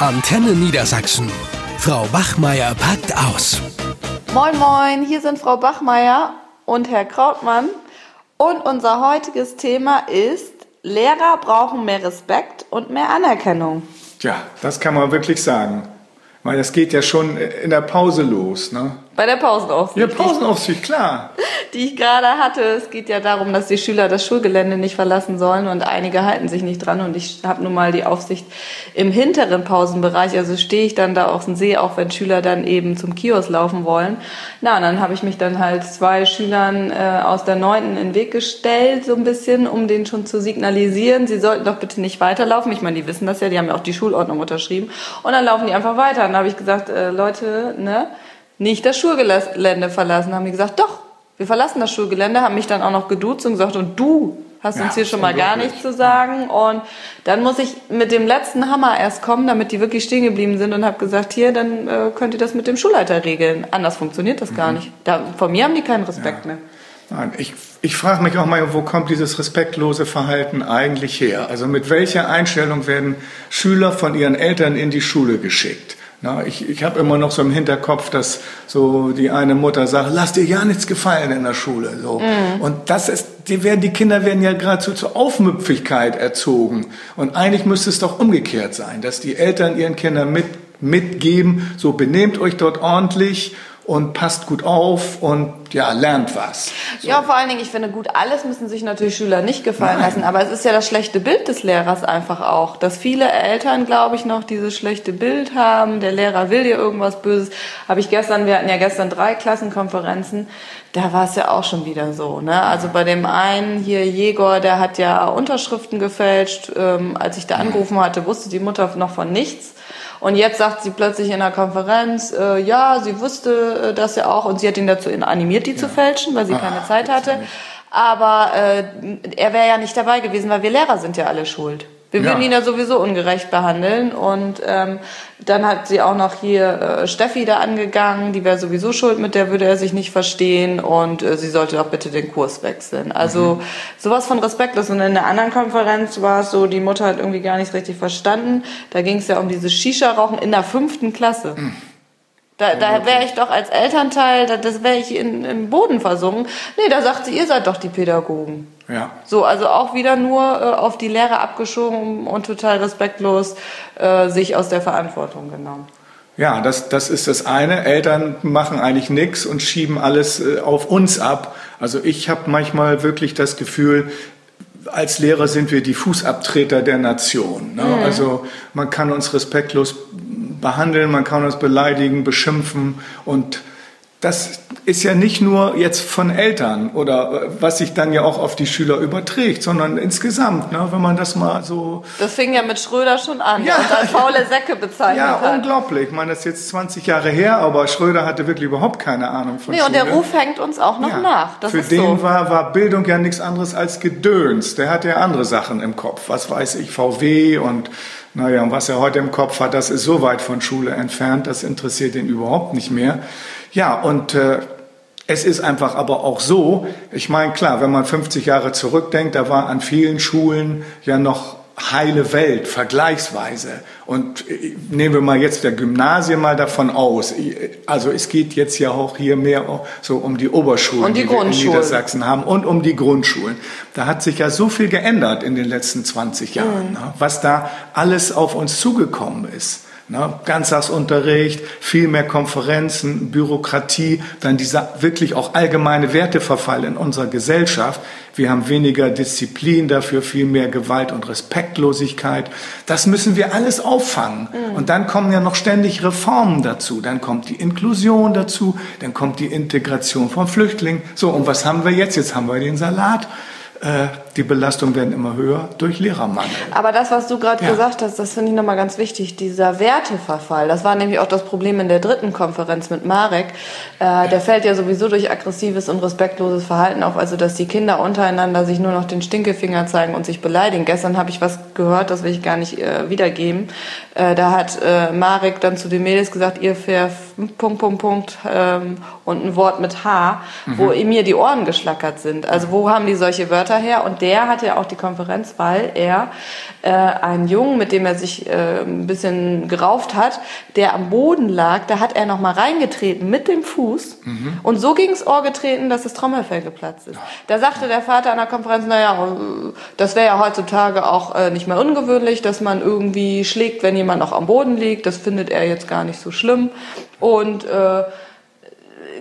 Antenne Niedersachsen. Frau Bachmeier packt aus. Moin, moin, hier sind Frau Bachmeier und Herr Krautmann. Und unser heutiges Thema ist, Lehrer brauchen mehr Respekt und mehr Anerkennung. Ja, das kann man wirklich sagen. Weil das geht ja schon in der Pause los, ne? Bei der Pausenaufsicht. Ja, Pausenaufsicht, klar. Die ich gerade hatte. Es geht ja darum, dass die Schüler das Schulgelände nicht verlassen sollen und einige halten sich nicht dran. Und ich habe nun mal die Aufsicht im hinteren Pausenbereich. Also stehe ich dann da auf dem See, auch wenn Schüler dann eben zum Kiosk laufen wollen. Na, und dann habe ich mich dann halt zwei Schülern äh, aus der neunten in den Weg gestellt, so ein bisschen, um denen schon zu signalisieren, sie sollten doch bitte nicht weiterlaufen. Ich meine, die wissen das ja, die haben ja auch die Schulordnung unterschrieben. Und dann laufen die einfach weiter. Und dann habe ich gesagt, äh, Leute, ne? Nicht das Schulgelände verlassen. Haben die gesagt, doch, wir verlassen das Schulgelände, haben mich dann auch noch geduzt und gesagt, und du hast ja, uns hier schon mal gar nichts zu sagen. Und dann muss ich mit dem letzten Hammer erst kommen, damit die wirklich stehen geblieben sind und habe gesagt, hier, dann äh, könnt ihr das mit dem Schulleiter regeln. Anders funktioniert das mhm. gar nicht. Da, von mir haben die keinen Respekt ja. mehr. Nein, ich, ich frage mich auch mal, wo kommt dieses respektlose Verhalten eigentlich her? Also mit welcher Einstellung werden Schüler von ihren Eltern in die Schule geschickt? Na, ich ich habe immer noch so im Hinterkopf, dass so die eine Mutter sagt, lass dir ja nichts gefallen in der Schule. So. Mhm. Und das ist, die, werden, die Kinder werden ja geradezu zur Aufmüpfigkeit erzogen. Und eigentlich müsste es doch umgekehrt sein, dass die Eltern ihren Kindern mit, mitgeben, so benehmt euch dort ordentlich und passt gut auf und ja, lernt was. So. Ja, vor allen Dingen, ich finde gut, alles müssen sich natürlich Schüler nicht gefallen Nein. lassen, aber es ist ja das schlechte Bild des Lehrers einfach auch, dass viele Eltern, glaube ich, noch dieses schlechte Bild haben, der Lehrer will dir irgendwas Böses. Habe ich gestern, wir hatten ja gestern drei Klassenkonferenzen, da war es ja auch schon wieder so. Ne? Also bei dem einen hier, Jegor, der hat ja Unterschriften gefälscht. Ähm, als ich da angerufen hatte, wusste die Mutter noch von nichts. Und jetzt sagt sie plötzlich in der Konferenz, äh, ja, sie wusste äh, das ja auch und sie hat ihn dazu animiert, die ja. zu fälschen, weil sie Ach, keine Zeit hatte. Aber äh, er wäre ja nicht dabei gewesen, weil wir Lehrer sind ja alle schuld. Wir würden ja. ihn ja sowieso ungerecht behandeln. Und ähm, dann hat sie auch noch hier äh, Steffi da angegangen, die wäre sowieso schuld, mit der würde er sich nicht verstehen und äh, sie sollte doch bitte den Kurs wechseln. Also mhm. sowas von respektlos. Und in der anderen Konferenz war es so, die Mutter hat irgendwie gar nicht richtig verstanden. Da ging es ja um dieses Shisha-Rauchen in der fünften Klasse. Mhm. Da, da wäre ich doch als Elternteil, da, das wäre ich in, im Boden versunken. Nee, da sagt sie, ihr seid doch die Pädagogen. Ja. So, also auch wieder nur äh, auf die Lehre abgeschoben und total respektlos äh, sich aus der Verantwortung genommen. Ja, das, das ist das eine. Eltern machen eigentlich nichts und schieben alles äh, auf uns ab. Also ich habe manchmal wirklich das Gefühl, als Lehrer sind wir die Fußabtreter der Nation. Ne? Mhm. Also man kann uns respektlos behandeln, man kann uns beleidigen, beschimpfen und das ist ja nicht nur jetzt von Eltern oder was sich dann ja auch auf die Schüler überträgt, sondern insgesamt, ne, wenn man das mal so. Das fing ja mit Schröder schon an ja. und als faule Säcke bezeichnet Ja, hat. unglaublich. Ich meine, das ist jetzt 20 Jahre her, aber Schröder hatte wirklich überhaupt keine Ahnung von nee, Schule. und der Ruf hängt uns auch noch ja. nach. Das Für den so. war, war Bildung ja nichts anderes als Gedöns. Der hatte ja andere Sachen im Kopf. Was weiß ich, VW und naja, und was er heute im Kopf hat, das ist so weit von Schule entfernt, das interessiert ihn überhaupt nicht mehr. Ja, und äh, es ist einfach aber auch so, ich meine, klar, wenn man 50 Jahre zurückdenkt, da war an vielen Schulen ja noch heile Welt, vergleichsweise. Und äh, nehmen wir mal jetzt der Gymnasium mal davon aus. Also es geht jetzt ja auch hier mehr so um die Oberschulen, und die, die wir in Niedersachsen haben und um die Grundschulen. Da hat sich ja so viel geändert in den letzten 20 Jahren, mhm. Ne, was da alles auf uns zugekommen ist. Ne? Ganztagsunterricht, viel mehr Konferenzen, Bürokratie, dann dieser wirklich auch allgemeine Werteverfall in unserer Gesellschaft. Wir haben weniger Disziplin dafür, viel mehr Gewalt und Respektlosigkeit. Das müssen wir alles auffangen. Mhm. Und dann kommen ja noch ständig Reformen dazu. Dann kommt die Inklusion dazu, dann kommt die Integration von Flüchtlingen. So, und was haben wir jetzt? Jetzt haben wir den Salat. Äh, die Belastungen werden immer höher durch Lehrermangel. Aber das, was du gerade ja. gesagt hast, das finde ich nochmal ganz wichtig, dieser Werteverfall, das war nämlich auch das Problem in der dritten Konferenz mit Marek. Äh, ja. Der fällt ja sowieso durch aggressives und respektloses Verhalten auf, also dass die Kinder untereinander sich nur noch den Stinkefinger zeigen und sich beleidigen. Gestern habe ich was gehört, das will ich gar nicht äh, wiedergeben. Äh, da hat äh, Marek dann zu den Mädels gesagt, ihr Punkt, Punkt, Punkt ähm, und ein Wort mit H, mhm. wo mir die Ohren geschlackert sind. Also wo haben die solche Wörter her? Und der hatte ja auch die Konferenz, weil er äh, einen Jungen, mit dem er sich äh, ein bisschen gerauft hat, der am Boden lag, da hat er noch mal reingetreten mit dem Fuß mhm. und so gegens Ohr getreten, dass das Trommelfell geplatzt ist. Da sagte der Vater an der Konferenz, naja, das wäre ja heutzutage auch äh, nicht mehr ungewöhnlich, dass man irgendwie schlägt, wenn jemand noch am Boden liegt. Das findet er jetzt gar nicht so schlimm. Und äh,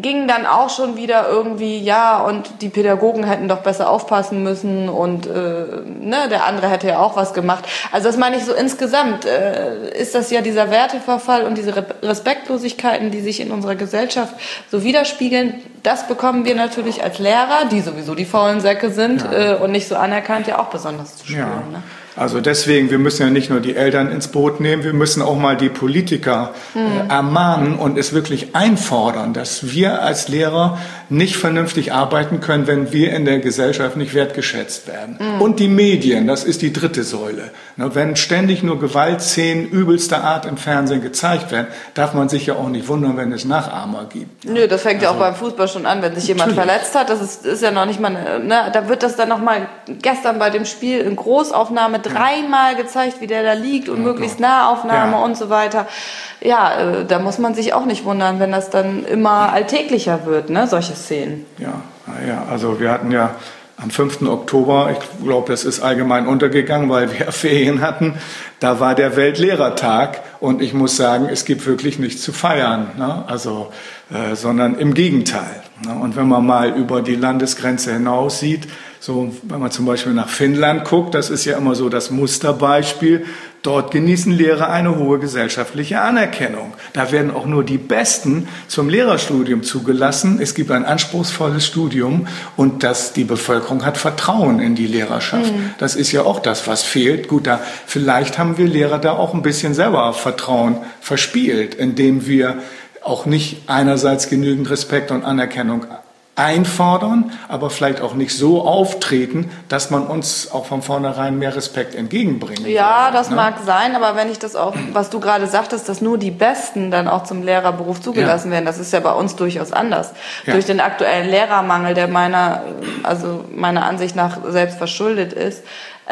ging dann auch schon wieder irgendwie, ja, und die Pädagogen hätten doch besser aufpassen müssen und äh, ne, der andere hätte ja auch was gemacht. Also das meine ich so insgesamt, äh, ist das ja dieser Werteverfall und diese Respektlosigkeiten, die sich in unserer Gesellschaft so widerspiegeln, das bekommen wir natürlich als Lehrer, die sowieso die faulen Säcke sind ja. äh, und nicht so anerkannt, ja auch besonders zu spüren. Ja. Ne? Also deswegen, wir müssen ja nicht nur die Eltern ins Boot nehmen, wir müssen auch mal die Politiker äh, mhm. ermahnen und es wirklich einfordern, dass wir als Lehrer nicht vernünftig arbeiten können, wenn wir in der Gesellschaft nicht wertgeschätzt werden. Mhm. Und die Medien, das ist die dritte Säule. Wenn ständig nur Gewaltszenen übelster Art im Fernsehen gezeigt werden, darf man sich ja auch nicht wundern, wenn es Nachahmer gibt. Nö, das fängt also, ja auch also beim Fußball schon an, wenn sich jemand natürlich. verletzt hat. Das ist, ist ja noch nicht mal, ne, da wird das dann noch mal gestern bei dem Spiel in Großaufnahme dreimal gezeigt, wie der da liegt und ja, möglichst Nahaufnahme ja. und so weiter. Ja, äh, da muss man sich auch nicht wundern, wenn das dann immer alltäglicher wird, ne, solche Szenen. Ja, ja, also wir hatten ja am 5. Oktober, ich glaube, das ist allgemein untergegangen, weil wir Ferien hatten, da war der Weltlehrertag und ich muss sagen, es gibt wirklich nichts zu feiern, ne? also, äh, sondern im Gegenteil. Ne? Und wenn man mal über die Landesgrenze hinaus sieht, so, wenn man zum Beispiel nach Finnland guckt, das ist ja immer so das Musterbeispiel. Dort genießen Lehrer eine hohe gesellschaftliche Anerkennung. Da werden auch nur die Besten zum Lehrerstudium zugelassen. Es gibt ein anspruchsvolles Studium und das, die Bevölkerung hat Vertrauen in die Lehrerschaft. Mhm. Das ist ja auch das, was fehlt. Gut, da, vielleicht haben wir Lehrer da auch ein bisschen selber Vertrauen verspielt, indem wir auch nicht einerseits genügend Respekt und Anerkennung einfordern, aber vielleicht auch nicht so auftreten, dass man uns auch von vornherein mehr Respekt entgegenbringt. Ja, das ne? mag sein, aber wenn ich das auch, was du gerade sagtest, dass nur die Besten dann auch zum Lehrerberuf zugelassen ja. werden, das ist ja bei uns durchaus anders. Ja. Durch den aktuellen Lehrermangel, der meiner, also meiner Ansicht nach selbst verschuldet ist,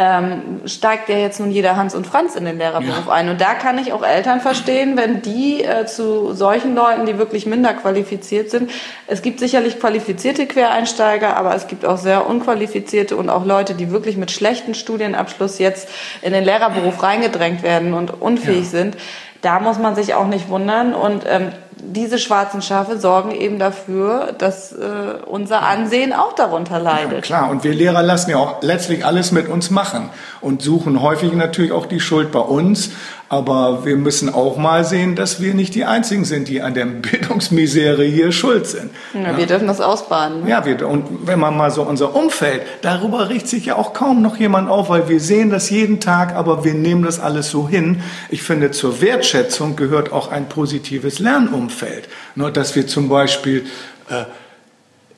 ähm, steigt ja jetzt nun jeder Hans und Franz in den Lehrerberuf ja. ein. Und da kann ich auch Eltern verstehen, wenn die äh, zu solchen Leuten, die wirklich minder qualifiziert sind, es gibt sicherlich qualifizierte Quereinsteiger, aber es gibt auch sehr unqualifizierte und auch Leute, die wirklich mit schlechten Studienabschluss jetzt in den Lehrerberuf reingedrängt werden und unfähig ja. sind. Da muss man sich auch nicht wundern und ähm, diese schwarzen Schafe sorgen eben dafür, dass äh, unser Ansehen auch darunter leidet. Ja, klar, und wir Lehrer lassen ja auch letztlich alles mit uns machen und suchen häufig natürlich auch die Schuld bei uns. Aber wir müssen auch mal sehen, dass wir nicht die Einzigen sind, die an der Bildungsmisere hier schuld sind. Ja. Wir dürfen das ausbaden. Ne? Ja, wir, und wenn man mal so unser Umfeld, darüber richtet sich ja auch kaum noch jemand auf, weil wir sehen das jeden Tag, aber wir nehmen das alles so hin. Ich finde, zur Wertschätzung gehört auch ein positives Lernumfeld. Nur, dass wir zum Beispiel äh,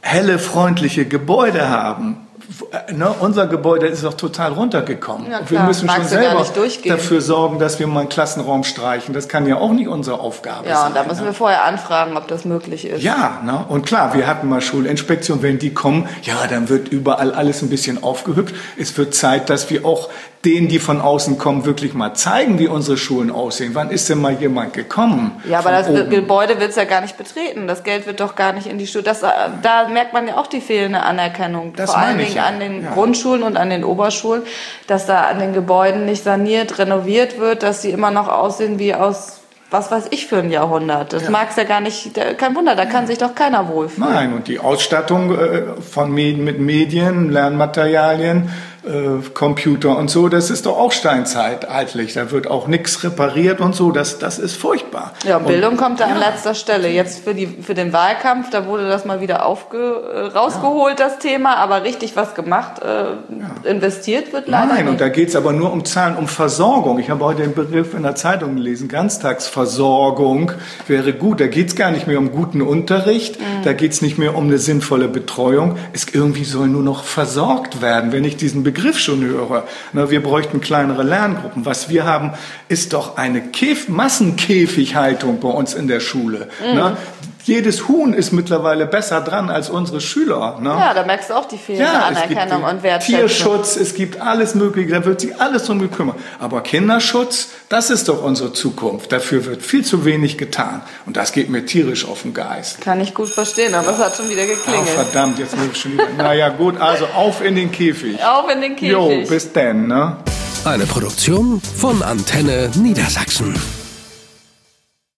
helle, freundliche Gebäude haben, ne, unser Gebäude ist doch total runtergekommen. Ja, wir müssen Magst schon selber dafür sorgen, dass wir mal einen Klassenraum streichen. Das kann ja auch nicht unsere Aufgabe ja, sein. Ja, und da müssen ne? wir vorher anfragen, ob das möglich ist. Ja, ne? und klar, wir hatten mal Schulinspektion. Wenn die kommen, ja, dann wird überall alles ein bisschen aufgehübscht. Es wird Zeit, dass wir auch denen, die von außen kommen, wirklich mal zeigen, wie unsere Schulen aussehen. Wann ist denn mal jemand gekommen? Ja, aber das oben? Gebäude wird es ja gar nicht betreten. Das Geld wird doch gar nicht in die Schule. Das, äh, da merkt man ja auch die fehlende Anerkennung. Das Vor allen Dingen ja. an den ja. Grundschulen und an den Oberschulen, dass da an den Gebäuden nicht saniert, renoviert wird, dass sie immer noch aussehen wie aus was weiß ich für ein Jahrhundert. Das ja. mag es ja gar nicht, kein Wunder, da kann sich doch keiner wohlfühlen. Nein, und die Ausstattung äh, von Medien, mit Medien, Lernmaterialien, Computer und so, das ist doch auch steinzeitlich. Da wird auch nichts repariert und so, das, das ist furchtbar. Ja, Bildung und, kommt da ja. an letzter Stelle. Jetzt für, die, für den Wahlkampf, da wurde das mal wieder aufge, äh, rausgeholt, ja. das Thema, aber richtig was gemacht, äh, ja. investiert wird leider Nein, nicht. und da geht es aber nur um Zahlen, um Versorgung. Ich habe heute den Begriff in der Zeitung gelesen, Ganztagsversorgung wäre gut. Da geht es gar nicht mehr um guten Unterricht, mhm. da geht es nicht mehr um eine sinnvolle Betreuung. Es irgendwie soll nur noch versorgt werden. Wenn ich diesen Begriff Begriff schon höre. Wir bräuchten kleinere Lerngruppen. Was wir haben, ist doch eine Käf Massenkäfighaltung bei uns in der Schule. Mhm. Jedes Huhn ist mittlerweile besser dran als unsere Schüler. Ne? Ja, da merkst du auch die fehlende ja, Anerkennung und Wertschätzung. Tierschutz, es gibt alles Mögliche, da wird sich alles drum gekümmert. Aber Kinderschutz, das ist doch unsere Zukunft. Dafür wird viel zu wenig getan. Und das geht mir tierisch auf den Geist. Kann ich gut verstehen, aber es hat schon wieder geklingelt. Oh, verdammt, jetzt muss ich schon wieder. naja, gut, also auf in den Käfig. Auf in den Käfig. Jo, bis denn, ne? Eine Produktion von Antenne Niedersachsen.